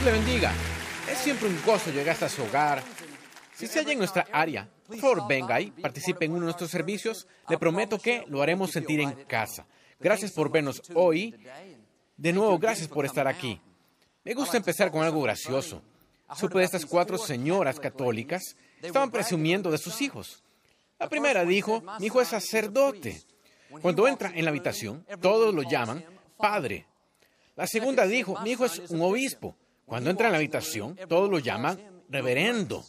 Dios le bendiga. Es siempre un gozo llegar hasta su hogar. Si se halla en nuestra área, por favor venga y participe en uno de nuestros servicios. Le prometo que lo haremos sentir en casa. Gracias por vernos hoy. De nuevo, gracias por estar aquí. Me gusta empezar con algo gracioso. Supe de estas cuatro señoras católicas estaban presumiendo de sus hijos. La primera dijo, mi hijo es sacerdote. Cuando entra en la habitación, todos lo llaman padre. La segunda dijo, mi hijo es un obispo. Cuando entra en la habitación, todos lo llaman reverendo.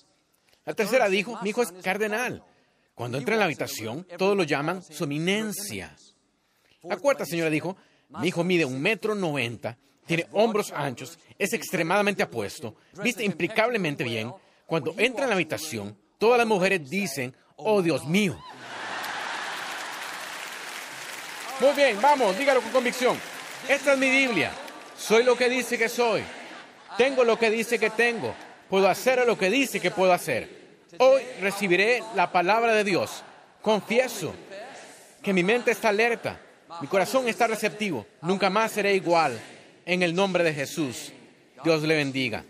La tercera dijo, mi hijo es cardenal. Cuando entra en la habitación, todos lo llaman su eminencia. La cuarta señora dijo, mi hijo mide un metro noventa, tiene hombros anchos, es extremadamente apuesto, viste impecablemente bien. Cuando entra en la habitación, todas las mujeres dicen, oh Dios mío. Muy bien, vamos, dígalo con convicción. Esta es mi Biblia. Soy lo que dice que soy. Tengo lo que dice que tengo. Puedo hacer lo que dice que puedo hacer. Hoy recibiré la palabra de Dios. Confieso que mi mente está alerta. Mi corazón está receptivo. Nunca más seré igual. En el nombre de Jesús. Dios le bendiga.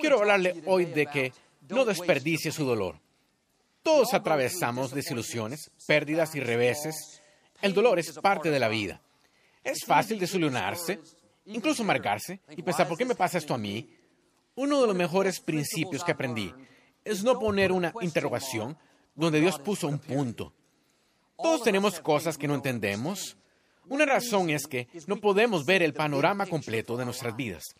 Quiero hablarle hoy de que no desperdicie su dolor. Todos atravesamos desilusiones, pérdidas y reveses. El dolor es parte de la vida. Es fácil desilusionarse, incluso amargarse y pensar, ¿por qué me pasa esto a mí? Uno de los mejores principios que aprendí es no poner una interrogación donde Dios puso un punto. Todos tenemos cosas que no entendemos. Una razón es que no podemos ver el panorama completo de nuestras vidas.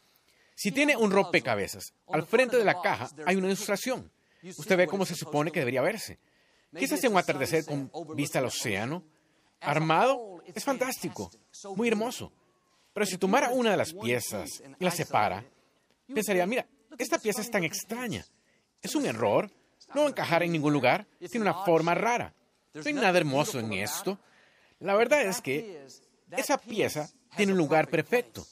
Si tiene un rompecabezas, al frente de la caja hay una ilustración. Usted ve cómo se supone que debería verse. Quizás sea un atardecer con vista al océano. Armado es fantástico, muy hermoso. Pero si tomara una de las piezas y la separa, pensaría, mira, esta pieza es tan extraña. Es un error, no va a encajar en ningún lugar, tiene una forma rara. No hay nada hermoso en esto. La verdad es que esa pieza tiene un lugar perfecto.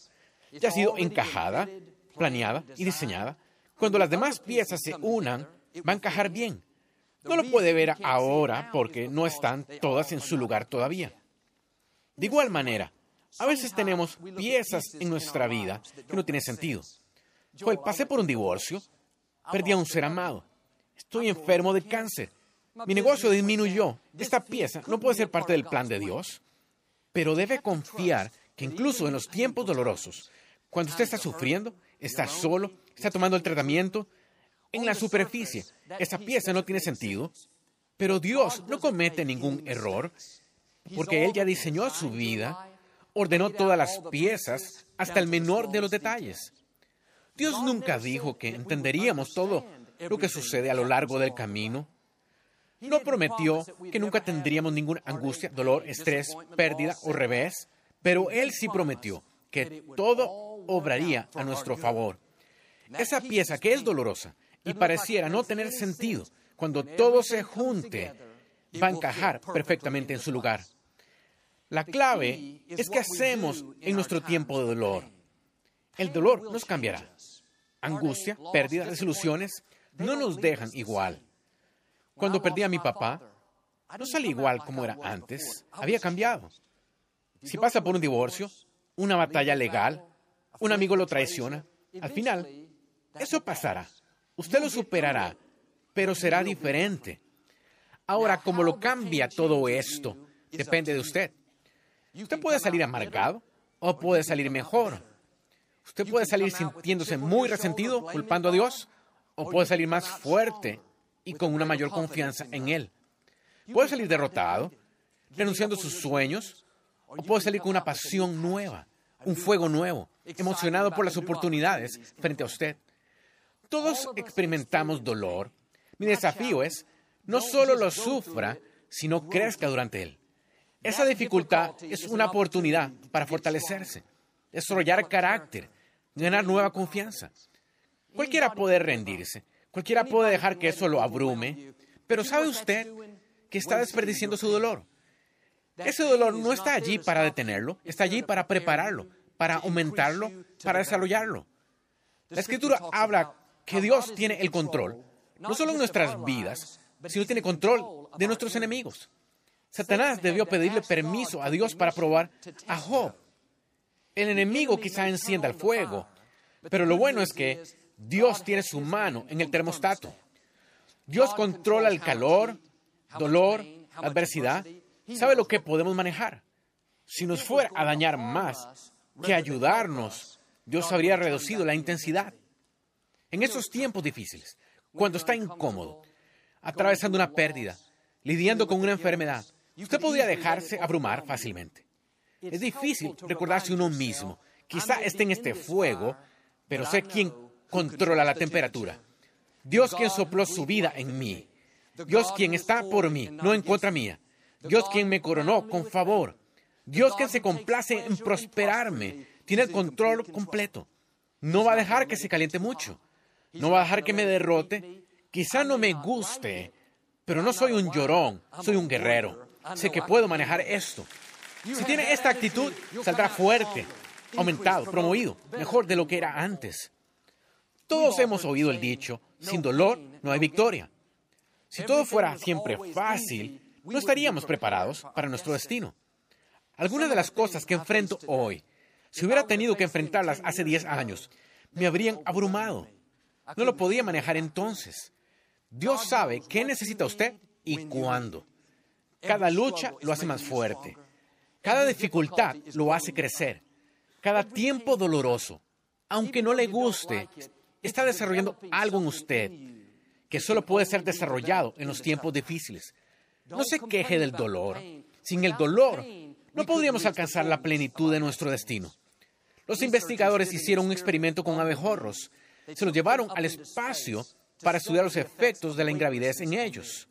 Ya ha sido encajada, planeada y diseñada. Cuando las demás piezas se unan, va a encajar bien. No lo puede ver ahora porque no están todas en su lugar todavía. De igual manera, a veces tenemos piezas en nuestra vida que no tienen sentido. Joel, pasé por un divorcio, perdí a un ser amado, estoy enfermo de cáncer, mi negocio disminuyó. Esta pieza no puede ser parte del plan de Dios, pero debe confiar que incluso en los tiempos dolorosos, cuando usted está sufriendo, está solo, está tomando el tratamiento, en la superficie, esa pieza no tiene sentido, pero Dios no comete ningún error, porque Él ya diseñó su vida ordenó todas las piezas hasta el menor de los detalles. Dios nunca dijo que entenderíamos todo lo que sucede a lo largo del camino. No prometió que nunca tendríamos ninguna angustia, dolor, estrés, pérdida o revés, pero Él sí prometió que todo obraría a nuestro favor. Esa pieza que es dolorosa y pareciera no tener sentido, cuando todo se junte, va a encajar perfectamente en su lugar. La clave es qué hacemos en nuestro tiempo de dolor. El dolor nos cambiará. Angustia, pérdida, desilusiones no nos dejan igual. Cuando perdí a mi papá, no salí igual como era antes, había cambiado. Si pasa por un divorcio, una batalla legal, un amigo lo traiciona, al final, eso pasará. Usted lo superará, pero será diferente. Ahora, como lo cambia todo esto, depende de usted. Usted puede salir amargado o puede salir mejor. Usted puede salir sintiéndose muy resentido, culpando a Dios, o puede salir más fuerte y con una mayor confianza en Él. Puede salir derrotado, renunciando a sus sueños, o puede salir con una pasión nueva, un fuego nuevo, emocionado por las oportunidades frente a usted. Todos experimentamos dolor. Mi desafío es, no solo lo sufra, sino crezca durante él. Esa dificultad es una oportunidad para fortalecerse. desarrollar carácter, ganar nueva confianza. Cualquiera puede rendirse, cualquiera puede dejar que eso lo abrume, pero ¿sabe usted que está desperdiciando su dolor? Ese dolor no está allí para detenerlo, está allí para prepararlo, para aumentarlo, para desarrollarlo. La escritura habla que Dios tiene el control, no solo en nuestras vidas, sino tiene control de nuestros enemigos. Satanás debió pedirle permiso a Dios para probar a Job. El enemigo quizá encienda el fuego, pero lo bueno es que Dios tiene su mano en el termostato. Dios controla el calor, dolor, adversidad, sabe lo que podemos manejar. Si nos fuera a dañar más que ayudarnos, Dios habría reducido la intensidad. En esos tiempos difíciles, cuando está incómodo, atravesando una pérdida, lidiando con una enfermedad, usted podría dejarse abrumar fácilmente. Es difícil recordarse uno mismo. Quizá esté en este fuego, pero sé quién controla la temperatura. Dios quien sopló su vida en mí. Dios quien está por mí, no en contra mía. Dios quien me coronó con favor. Dios quien se complace en prosperarme. Tiene el control completo. No va a dejar que se caliente mucho. No va a dejar que me derrote. Quizá no me guste, pero no soy un llorón, soy un guerrero. Sé que puedo manejar esto. Si tiene esta actitud, saldrá fuerte, aumentado, promovido, mejor de lo que era antes. Todos hemos oído el dicho, sin dolor no hay victoria. Si todo fuera siempre fácil, no estaríamos preparados para nuestro destino. Algunas de las cosas que enfrento hoy, si hubiera tenido que enfrentarlas hace 10 años, me habrían abrumado. No lo podía manejar entonces. Dios sabe qué necesita usted y cuándo. Cada lucha lo hace más fuerte. Cada dificultad lo hace crecer. Cada tiempo doloroso, aunque no le guste, está desarrollando algo en usted que solo puede ser desarrollado en los tiempos difíciles. No se queje del dolor. Sin el dolor, no podríamos alcanzar la plenitud de nuestro destino. Los investigadores hicieron un experimento con abejorros. Se los llevaron al espacio para estudiar los efectos de la ingravidez en ellos.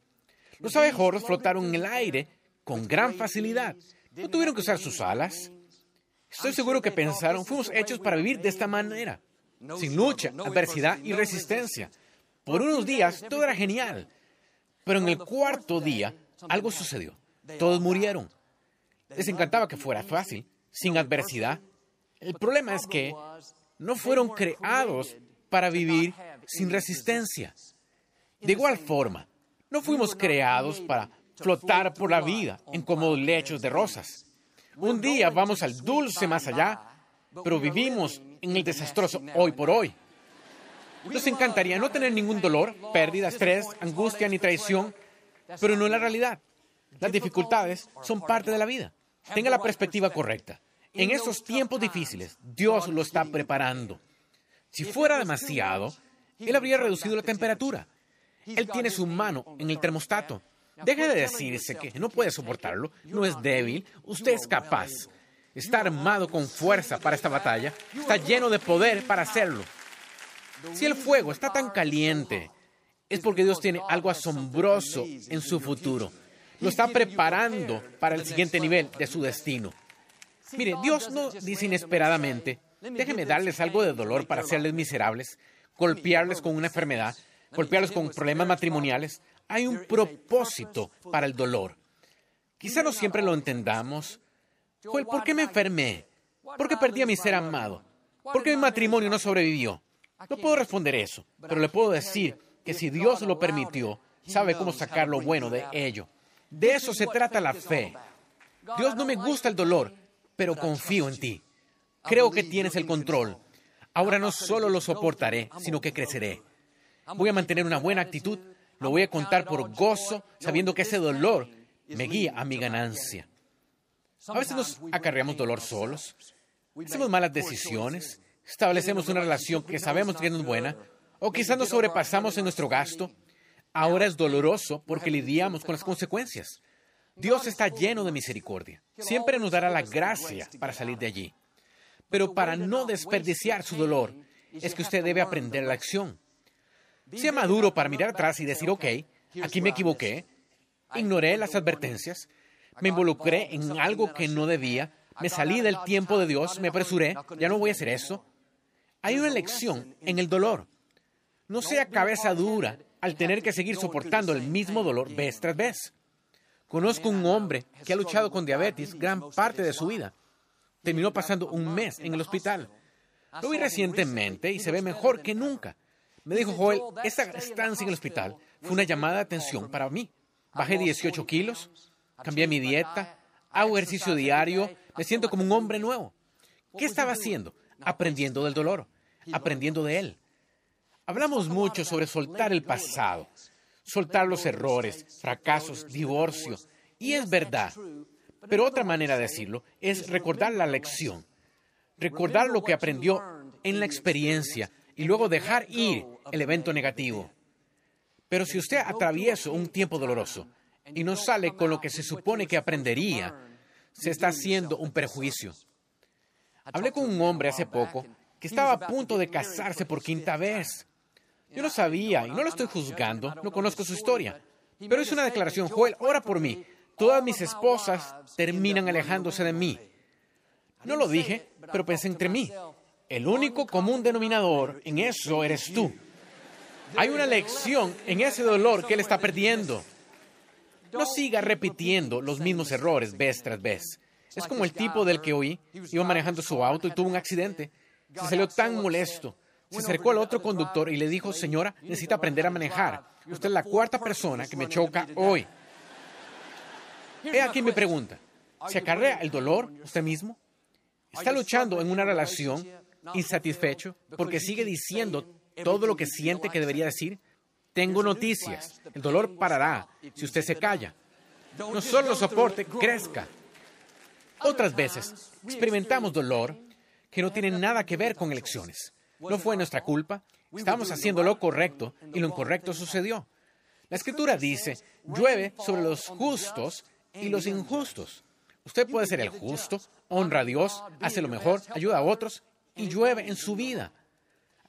Los abejorros flotaron en el aire con gran facilidad. No tuvieron que usar sus alas. Estoy seguro que pensaron, fuimos hechos para vivir de esta manera, sin lucha, adversidad y resistencia. Por unos días todo era genial, pero en el cuarto día algo sucedió. Todos murieron. Les encantaba que fuera fácil, sin adversidad. El problema es que no fueron creados para vivir sin resistencia. De igual forma, no fuimos creados para flotar por la vida en cómodos lechos de rosas. Un día vamos al dulce más allá, pero vivimos en el desastroso hoy por hoy. Nos encantaría no tener ningún dolor, pérdida, estrés, angustia ni traición, pero no es la realidad. Las dificultades son parte de la vida. Tenga la perspectiva correcta. En esos tiempos difíciles, Dios lo está preparando. Si fuera demasiado, Él habría reducido la temperatura. Él tiene su mano en el termostato. Deje de decirse que no puede soportarlo, no es débil, usted es capaz. Está armado con fuerza para esta batalla, está lleno de poder para hacerlo. Si el fuego está tan caliente, es porque Dios tiene algo asombroso en su futuro. Lo está preparando para el siguiente nivel de su destino. Mire, Dios no dice inesperadamente, déjeme darles algo de dolor para hacerles miserables, golpearles con una enfermedad, golpearles con problemas matrimoniales. Hay un propósito para el dolor. Quizá no siempre lo entendamos. ¿por qué me enfermé? ¿Por qué perdí a mi ser amado? ¿Por qué mi matrimonio no sobrevivió? No puedo responder eso, pero le puedo decir que si Dios lo permitió, sabe cómo sacar lo bueno de ello. De eso se trata la fe. Dios no me gusta el dolor, pero confío en ti. Creo que tienes el control. Ahora no solo lo soportaré, sino que creceré. Voy a mantener una buena actitud, lo voy a contar por gozo, sabiendo que ese dolor me guía a mi ganancia. A veces nos acarreamos dolor solos, hacemos malas decisiones, establecemos una relación que sabemos que no es buena, o quizás nos sobrepasamos en nuestro gasto. Ahora es doloroso porque lidiamos con las consecuencias. Dios está lleno de misericordia. Siempre nos dará la gracia para salir de allí. Pero para no desperdiciar su dolor, es que usted debe aprender la acción. Sea maduro para mirar atrás y decir, ok, aquí me equivoqué, ignoré las advertencias, me involucré en algo que no debía, Me salí del tiempo de Dios, me apresuré, ya no voy a hacer eso. Hay una lección en el dolor. No sea cabeza dura al tener que seguir soportando el mismo dolor vez tras vez. Conozco un hombre que ha luchado con diabetes gran parte de su vida. Terminó pasando un mes en el hospital. Lo vi recientemente y se ve mejor que nunca. Me dijo Joel, esta estancia en el hospital. fue una llamada de atención para mí. Bajé 18 kilos, cambié mi dieta, hago ejercicio diario, me siento como un hombre nuevo. ¿Qué estaba haciendo? Aprendiendo del dolor, aprendiendo de él. Hablamos mucho sobre soltar el pasado, soltar los errores, fracasos, divorcio. Y es verdad. Pero otra manera de decirlo es recordar la lección, recordar lo que aprendió en la experiencia y luego dejar ir el evento negativo. Pero si usted atraviesa un tiempo doloroso y no sale con lo que se supone que aprendería, se está haciendo un perjuicio. Hablé con un hombre hace poco que estaba a punto de casarse por quinta vez. Yo no sabía y no lo estoy juzgando, no conozco su historia. Pero es una declaración, Joel, ora por mí. Todas mis esposas terminan alejándose de mí. No lo dije, pero pensé entre mí. El único común denominador en eso eres tú. Hay una lección en ese dolor que él está perdiendo. No siga repitiendo los mismos errores vez tras vez. Es como el tipo del que oí, iba manejando su auto y tuvo un accidente. Se salió tan molesto. Se acercó al otro conductor y le dijo, señora, necesita aprender a manejar. Usted es la cuarta persona que me choca hoy. He aquí mi pregunta. ¿Se acarrea el dolor usted mismo? ¿Está luchando en una relación insatisfecho porque sigue diciendo todo lo que siente que debería decir? Tengo noticias. El dolor parará si usted se calla. No solo lo soporte, crezca. Otras veces experimentamos dolor que no tiene nada que ver con elecciones. No fue nuestra culpa. Estábamos haciendo lo correcto y lo incorrecto sucedió. La escritura dice, llueve sobre los justos y los injustos. Usted puede ser el justo, honra a Dios, hace lo mejor, ayuda a otros y llueve en su vida.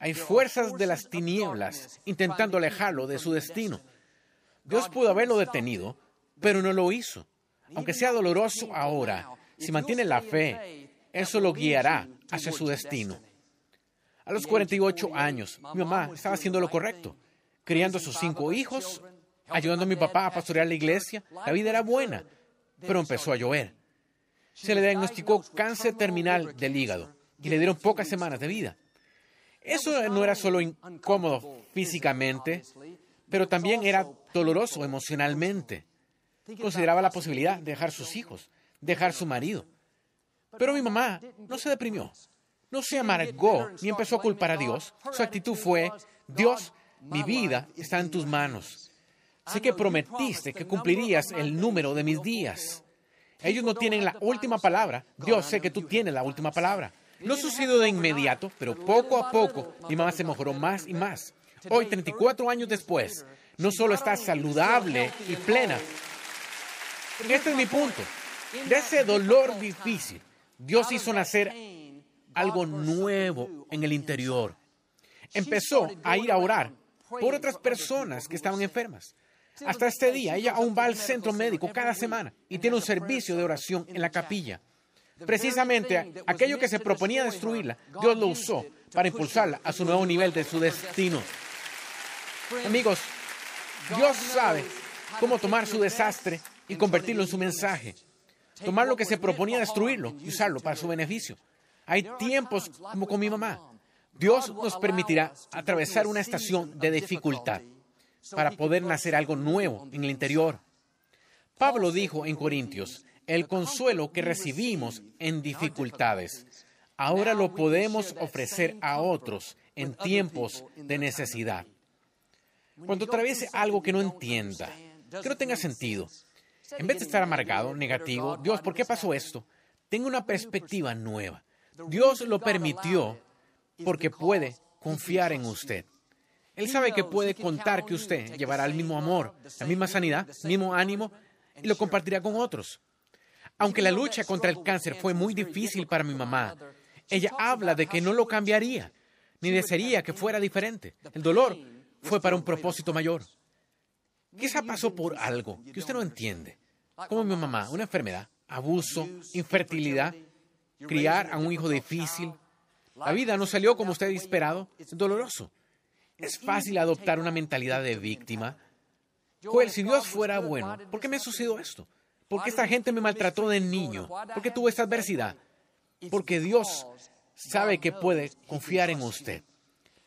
Hay fuerzas de las tinieblas intentando alejarlo de su destino. Dios pudo haberlo detenido, pero no lo hizo. Aunque sea doloroso ahora, si mantiene la fe, eso lo guiará hacia su destino. A los 48 años, mi mamá estaba haciendo lo correcto, criando a sus cinco hijos, ayudando a mi papá a pastorear la iglesia. La vida era buena, pero empezó a llover. Se le diagnosticó cáncer terminal del hígado y le dieron pocas semanas de vida. Eso no era solo incómodo físicamente, pero también era doloroso emocionalmente. Consideraba la posibilidad de dejar sus hijos, dejar su marido. Pero mi mamá no se deprimió, no se amargó ni empezó a culpar a Dios. Su actitud fue, Dios, mi vida está en tus manos. Sé que prometiste que cumplirías el número de mis días. Ellos no tienen la última palabra. Dios, sé que tú tienes la última palabra. No sucedió de inmediato, pero poco a poco mi mamá se mejoró más y más. Hoy, 34 años después, no solo está saludable y plena. Este es mi punto. De ese dolor difícil, Dios hizo nacer algo nuevo en el interior. Empezó a ir a orar por otras personas que estaban enfermas. Hasta este día, ella aún va al centro médico cada semana y tiene un servicio de oración en la capilla. Precisamente aquello que se proponía destruirla, Dios lo usó para impulsarla a su nuevo nivel de su destino. Amigos, Dios sabe cómo tomar su desastre y convertirlo en su mensaje. Tomar lo que se proponía destruirlo y usarlo para su beneficio. Hay tiempos como con mi mamá. Dios nos permitirá atravesar una estación de dificultad para poder nacer algo nuevo en el interior. Pablo dijo en Corintios, el consuelo que recibimos en dificultades, ahora lo podemos ofrecer a otros en tiempos de necesidad. Cuando atraviese algo que no entienda, que no tenga sentido, en vez de estar amargado, negativo, Dios, ¿por qué pasó esto? Tenga una perspectiva nueva. Dios lo permitió porque puede confiar en usted. Él sabe que puede contar que usted llevará el mismo amor, la misma sanidad, el mismo ánimo y lo compartirá con otros. Aunque la lucha contra el cáncer fue muy difícil para mi mamá, ella habla de que no lo cambiaría, ni desearía que fuera diferente. El dolor fue para un propósito mayor. Quizá pasó por algo que usted no entiende, como mi mamá, una enfermedad, abuso, infertilidad, criar a un hijo difícil. La vida no salió como usted esperado. Es doloroso. Es fácil adoptar una mentalidad de víctima. Joel, si Dios fuera bueno, ¿por qué me sucedió esto? ¿Por qué esta gente me maltrató de niño? ¿Por qué tuve esta adversidad? Porque Dios sabe que puede confiar en usted.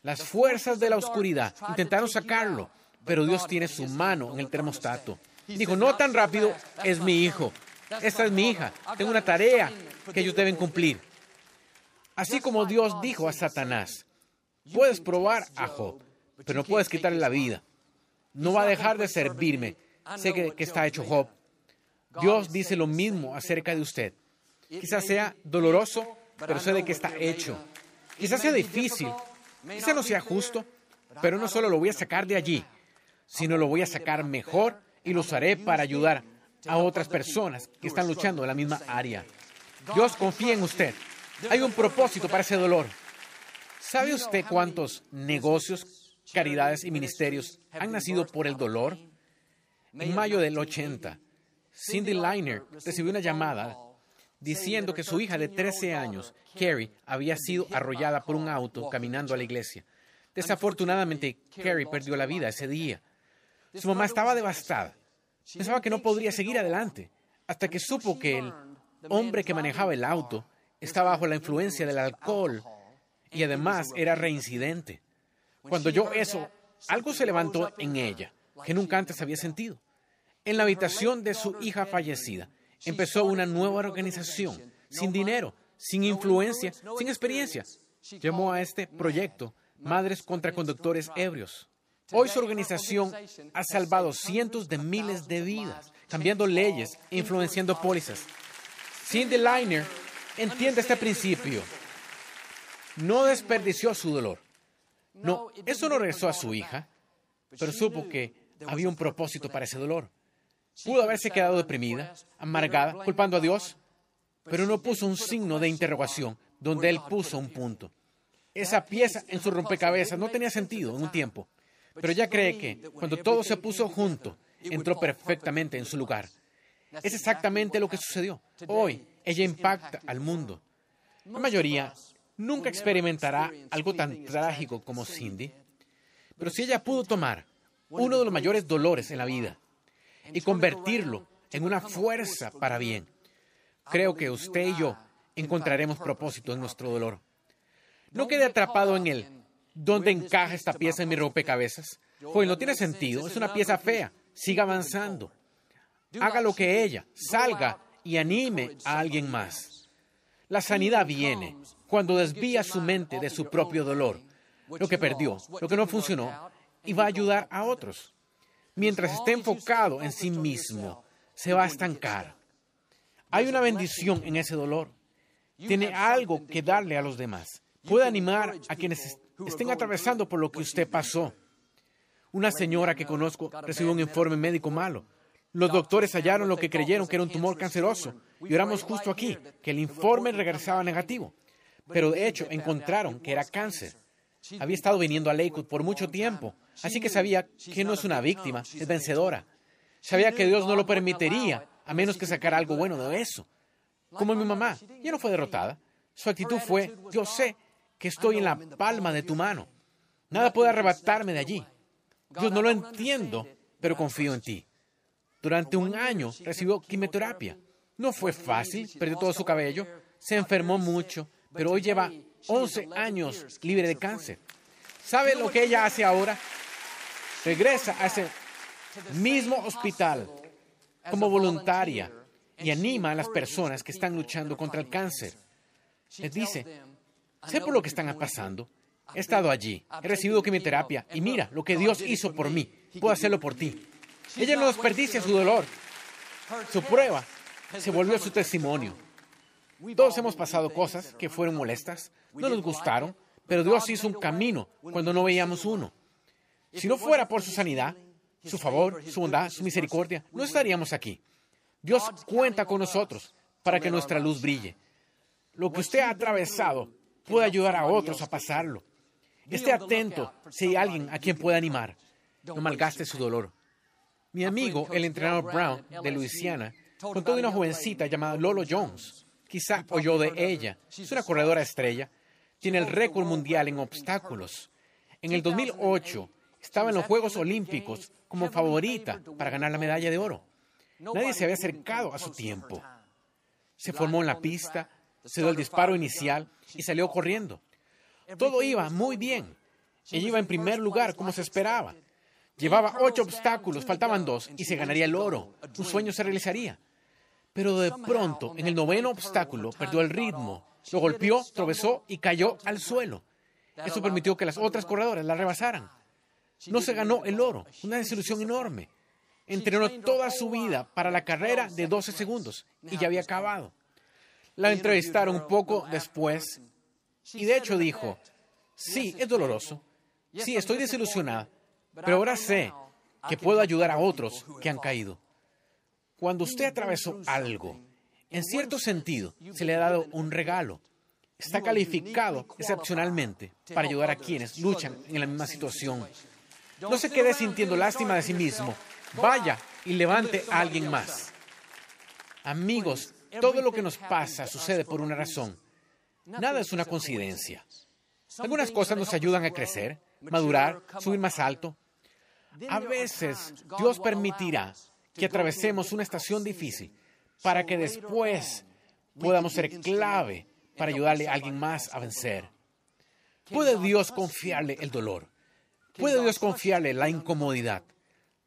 Las fuerzas de la oscuridad intentaron sacarlo, pero Dios tiene su mano en el termostato. Dijo, no tan rápido, es mi hijo. Esta es mi hija. Tengo una tarea que ellos deben cumplir. Así como Dios dijo a Satanás, puedes probar a Job, pero no puedes quitarle la vida. No va a dejar de servirme. Sé que, que está hecho Job. Dios dice lo mismo acerca de usted. Quizás sea doloroso, pero sé de qué está hecho. Quizás sea difícil, quizás no sea justo, pero no solo lo voy a sacar de allí, sino lo voy a sacar mejor y lo usaré para ayudar a otras personas que están luchando en la misma área. Dios confía en usted. Hay un propósito para ese dolor. ¿Sabe usted cuántos negocios, caridades y ministerios han nacido por el dolor? En mayo del 80, Cindy Liner recibió una llamada diciendo que su hija de 13 años, Carrie, había sido arrollada por un auto caminando a la iglesia. Desafortunadamente, Carrie perdió la vida ese día. Su mamá estaba devastada. Pensaba que no podría seguir adelante, hasta que supo que el hombre que manejaba el auto estaba bajo la influencia del alcohol y además era reincidente. Cuando oyó eso, algo se levantó en ella que nunca antes había sentido. En la habitación de su hija fallecida, empezó una nueva organización, sin dinero, sin influencia, sin experiencia. Llamó a este proyecto Madres contra Conductores Ebrios. Hoy su organización ha salvado cientos de miles de vidas, cambiando leyes influenciando pólizas. Cindy Liner entiende este principio. No desperdició su dolor. No, eso no regresó a su hija, pero supo que había un propósito para ese dolor. Pudo haberse quedado deprimida, amargada, culpando a Dios, pero no puso un signo de interrogación donde él puso un punto. Esa pieza en su rompecabezas no tenía sentido en un tiempo, pero ella cree que cuando todo se puso junto, entró perfectamente en su lugar. Es exactamente lo que sucedió. Hoy ella impacta al mundo. La mayoría nunca experimentará algo tan trágico como Cindy, pero si ella pudo tomar uno de los mayores dolores en la vida y convertirlo en una fuerza para bien, creo que usted y yo encontraremos propósito en nuestro dolor. No quede atrapado en él. ¿Dónde encaja esta pieza en mi rompecabezas? Pues no tiene sentido, es una pieza fea. Siga avanzando. Haga lo que ella, salga y anime a alguien más. La sanidad viene cuando desvía su mente de su propio dolor, lo que perdió, lo que no funcionó, y va a ayudar a otros. Mientras esté enfocado en sí mismo, se va a estancar. Hay una bendición en ese dolor. Tiene algo que darle a los demás. Puede animar a quienes estén atravesando por lo que usted pasó. Una señora que conozco recibió un informe médico malo. Los doctores hallaron lo que creyeron que era un tumor canceroso y oramos justo aquí, que el informe regresaba negativo. Pero de hecho encontraron que era cáncer. Había estado viniendo a Lakewood por mucho tiempo, así que sabía que no es una víctima, es vencedora. Sabía que Dios no lo permitiría, a menos que sacara algo bueno de eso. Como mi mamá, ya no fue derrotada. Su actitud fue, yo sé que estoy en la palma de tu mano. Nada puede arrebatarme de allí. Dios no lo entiendo, pero confío en ti. Durante un año recibió quimioterapia. No fue fácil, perdió todo su cabello, se enfermó mucho, pero hoy lleva 11 años libre de cáncer. ¿Sabe lo que ella hace ahora? Regresa a ese mismo hospital como voluntaria y anima a las personas que están luchando contra el cáncer. Les dice, sé por lo que están pasando. He estado allí, he recibido quimioterapia y mira lo que Dios hizo por mí. Puedo hacerlo por ti. Ella no desperdicia su dolor. Su prueba se volvió su testimonio. Todos hemos pasado cosas que fueron molestas, no nos gustaron, pero Dios hizo un camino cuando no veíamos uno. Si no fuera por su sanidad, su favor, su bondad, su misericordia, no estaríamos aquí. Dios cuenta con nosotros para que nuestra luz brille. Lo que usted ha atravesado puede ayudar a otros a pasarlo. Esté atento si hay alguien a quien pueda animar. No malgaste su dolor. Mi amigo, el entrenador Brown de Luisiana, contó de una jovencita llamada Lolo Jones Quizá oyó de ella. Es una corredora estrella. Tiene el récord mundial en obstáculos. En el 2008 estaba en los Juegos Olímpicos como favorita para ganar la medalla de oro. Nadie se había acercado a su tiempo. Se formó en la pista, se dio el disparo inicial y salió corriendo. Todo iba muy bien. Ella iba en primer lugar, como se esperaba. Llevaba ocho obstáculos, faltaban dos, y se ganaría el oro. Un sueño se realizaría. Pero de pronto, en el noveno obstáculo, perdió el ritmo. Lo golpeó, tropezó y cayó al suelo. Eso permitió que las otras corredoras la rebasaran. No se ganó el oro, una desilusión enorme. Entrenó toda su vida para la carrera de 12 segundos y ya había acabado. La entrevistaron un poco después y de hecho dijo, sí, es doloroso, sí, estoy desilusionada, pero ahora sé que puedo ayudar a otros que han caído. Cuando usted atravesó algo, en cierto sentido, se le ha dado un regalo. Está calificado excepcionalmente para ayudar a quienes luchan en la misma situación. No se quede sintiendo lástima de sí mismo. Vaya y levante a alguien más. Amigos, todo lo que nos pasa sucede por una razón. Nada es una coincidencia. Algunas cosas nos ayudan a crecer, madurar, subir más alto. A veces Dios permitirá que atravesemos una estación difícil para que después podamos ser clave para ayudarle a alguien más a vencer. ¿Puede Dios confiarle el dolor? ¿Puede Dios confiarle la incomodidad?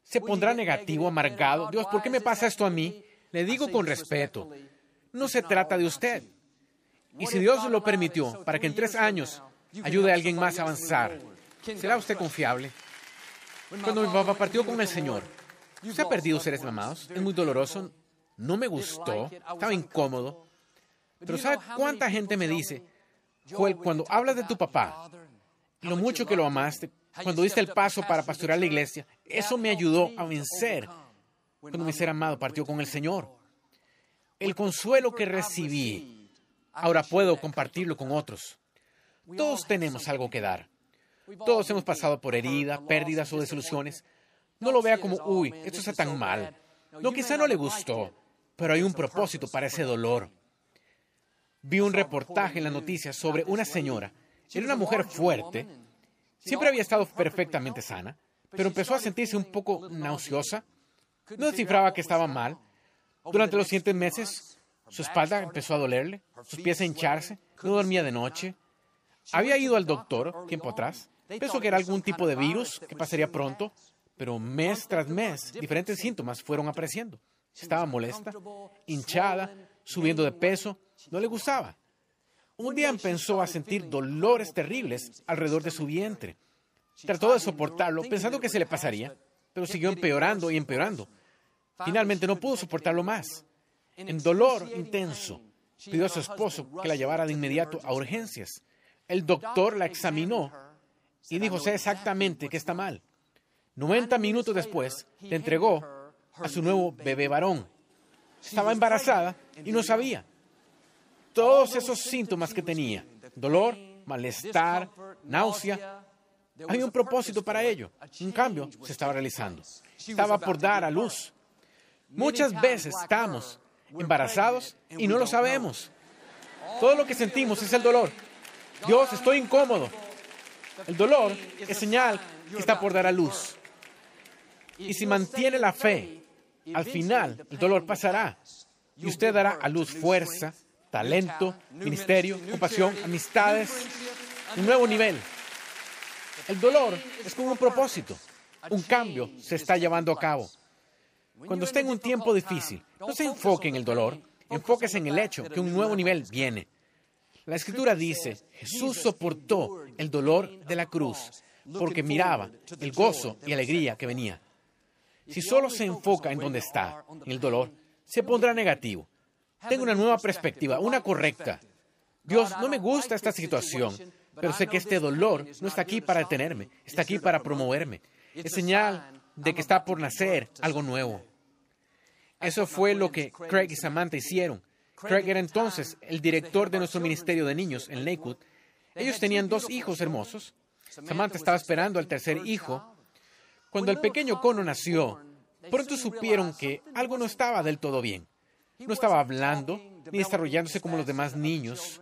¿Se pondrá negativo, amargado? Dios, ¿por qué me pasa esto a mí? Le digo con respeto, no se trata de usted. Y si Dios lo permitió para que en tres años ayude a alguien más a avanzar, ¿será usted confiable? Cuando mi papá partió con el Señor, ¿se ha perdido seres amados? Es muy doloroso, no me gustó, estaba incómodo. Pero ¿sabe cuánta gente me dice, Joel, cuando hablas de tu papá, lo mucho que lo amaste, cuando diste el paso para pastorear la iglesia, eso me ayudó a vencer cuando mi ser amado partió con el Señor. El consuelo que recibí, ahora puedo compartirlo con otros. Todos tenemos algo que dar. Todos hemos pasado por heridas, pérdidas o desilusiones. No lo vea como, uy, esto está tan mal. No, quizá no le gustó, pero hay un propósito para ese dolor. Vi un reportaje en las noticias sobre una señora. Era una mujer fuerte. Siempre había estado perfectamente sana, pero empezó a sentirse un poco nauseosa. No descifraba que estaba mal. Durante los siguientes meses, su espalda empezó a dolerle, sus pies a hincharse, no dormía de noche. Había ido al doctor tiempo atrás. Pensó que era algún tipo de virus que pasaría pronto, pero mes tras mes diferentes síntomas fueron apareciendo. Estaba molesta, hinchada, subiendo de peso, no le gustaba. Un día empezó a sentir dolores terribles alrededor de su vientre. Trató de soportarlo pensando que se le pasaría, pero siguió empeorando y empeorando. Finalmente no pudo soportarlo más. En dolor intenso, pidió a su esposo que la llevara de inmediato a urgencias. El doctor la examinó y dijo, exactamente qué está mal. 90 minutos después, le entregó a su nuevo bebé varón. Estaba embarazada y no sabía. Todos esos síntomas que tenía, dolor, malestar, náusea, había un propósito para ello. Un cambio se estaba realizando. Estaba por dar a luz. Muchas veces estamos embarazados y no lo sabemos. Todo lo que sentimos es el dolor. Dios, estoy incómodo. El dolor es señal que está por dar a luz. Y si mantiene la fe, al final el dolor pasará y usted dará a luz fuerza, talento, ministerio, compasión, amistades, un nuevo nivel. El dolor es como un propósito. Un cambio se está llevando a cabo. Cuando esté en un tiempo difícil, no se enfoque en el dolor, enfóquese en el hecho que un nuevo nivel viene. La escritura dice, Jesús soportó el dolor de la cruz porque miraba el gozo y alegría que venía. Si solo se enfoca en donde está, en el dolor, se pondrá negativo. Tengo una nueva perspectiva, una correcta. Dios, no me gusta esta situación, pero sé que este dolor no está aquí para detenerme, está aquí para promoverme. Es señal de que está por nacer algo nuevo. Eso fue lo que Craig y Samantha hicieron. Craig era entonces el director de nuestro ministerio de niños en Lakewood. Ellos tenían dos hijos hermosos. Samantha estaba esperando al tercer hijo cuando el pequeño cono nació, pronto supieron que algo no estaba del todo bien. No estaba hablando ni desarrollándose como los demás niños.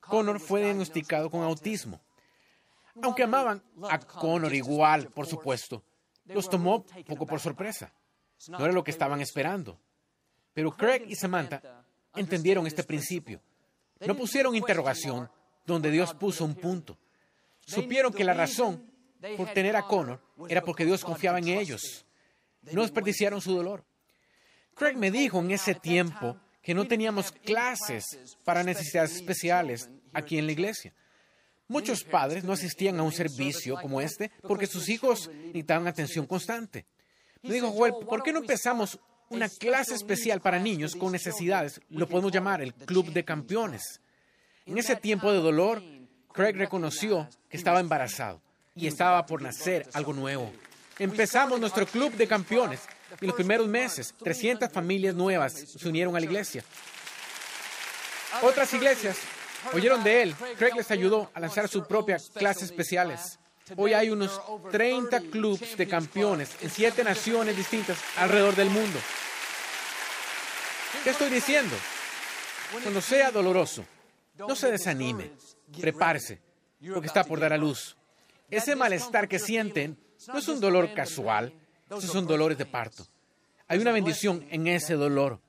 Connor fue diagnosticado con autismo. Aunque amaban a Connor igual, por supuesto, los tomó poco por sorpresa. No era lo que estaban esperando. Pero Craig y Samantha entendieron este principio. No pusieron interrogación donde Dios puso un punto. Supieron que la razón por tener a Connor era porque Dios confiaba en ellos. No desperdiciaron su dolor. Craig me dijo en ese tiempo que no teníamos clases para necesidades especiales aquí en la iglesia. Muchos padres no asistían a un servicio como este porque sus hijos necesitaban atención constante. Me dijo, Joel, ¿por qué no empezamos una clase especial para niños con necesidades? Lo podemos llamar el Club de Campeones. En ese tiempo de dolor, Craig reconoció que estaba embarazado y estaba por nacer algo nuevo. Empezamos nuestro Club de Campeones y los primeros meses, 300 familias nuevas se unieron a la iglesia. Otras iglesias oyeron de él. Craig les ayudó a lanzar su propia clase especiales. Hoy hay unos 30 clubes de campeones en siete naciones distintas alrededor del mundo. ¿Qué estoy diciendo? Cuando sea doloroso, no se desanime, prepárese, porque está por dar a luz. Ese malestar que sienten no es un dolor casual, esos son dolores de parto. Hay una bendición en ese dolor.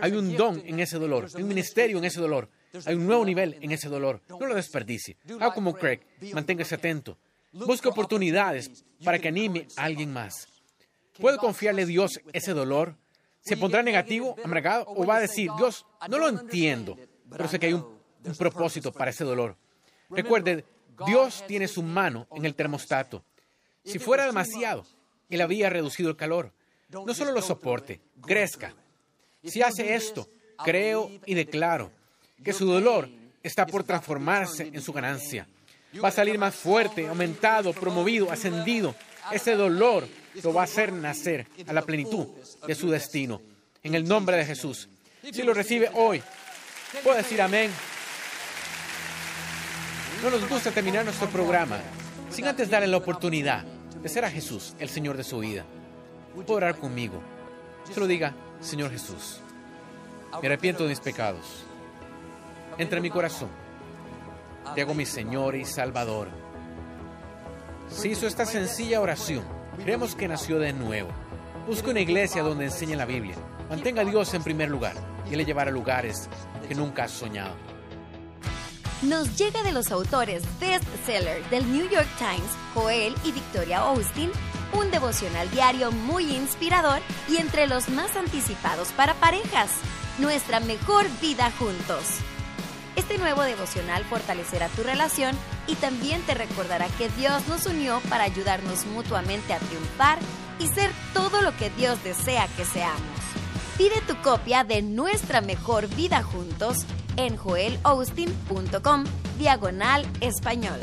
Hay un don en ese dolor. Hay un ministerio en ese dolor. Hay un nuevo nivel en ese dolor. No lo desperdicie. Haga como Craig. Manténgase atento. Busque oportunidades para que anime a alguien más. ¿Puede confiarle a Dios ese dolor? ¿Se pondrá negativo, amargado o va a decir, Dios, no lo entiendo, pero sé que hay un, un propósito para ese dolor? Recuerde, Dios tiene su mano en el termostato. Si fuera demasiado, Él había reducido el calor. No solo lo soporte, crezca. Si hace esto, creo y declaro que su dolor está por transformarse en su ganancia. Va a salir más fuerte, aumentado, promovido, ascendido. Ese dolor lo va a hacer nacer a la plenitud de su destino. En el nombre de Jesús. Si lo recibe hoy, puede decir amén. No nos gusta terminar nuestro programa sin antes darle la oportunidad de ser a Jesús el Señor de su vida. Puede orar conmigo. Solo diga, Señor Jesús, me arrepiento de mis pecados. Entra en mi corazón. Te hago mi Señor y Salvador. Si hizo esta sencilla oración, creemos que nació de nuevo. Busque una iglesia donde enseñe la Biblia. Mantenga a Dios en primer lugar y le llevará a lugares que nunca has soñado. Nos llega de los autores bestseller del New York Times, Joel y Victoria Austin, un devocional diario muy inspirador y entre los más anticipados para parejas. Nuestra mejor vida juntos. Este nuevo devocional fortalecerá tu relación y también te recordará que Dios nos unió para ayudarnos mutuamente a triunfar y ser todo lo que Dios desea que seamos. Pide tu copia de Nuestra Mejor Vida Juntos en joelaustin.com diagonal español.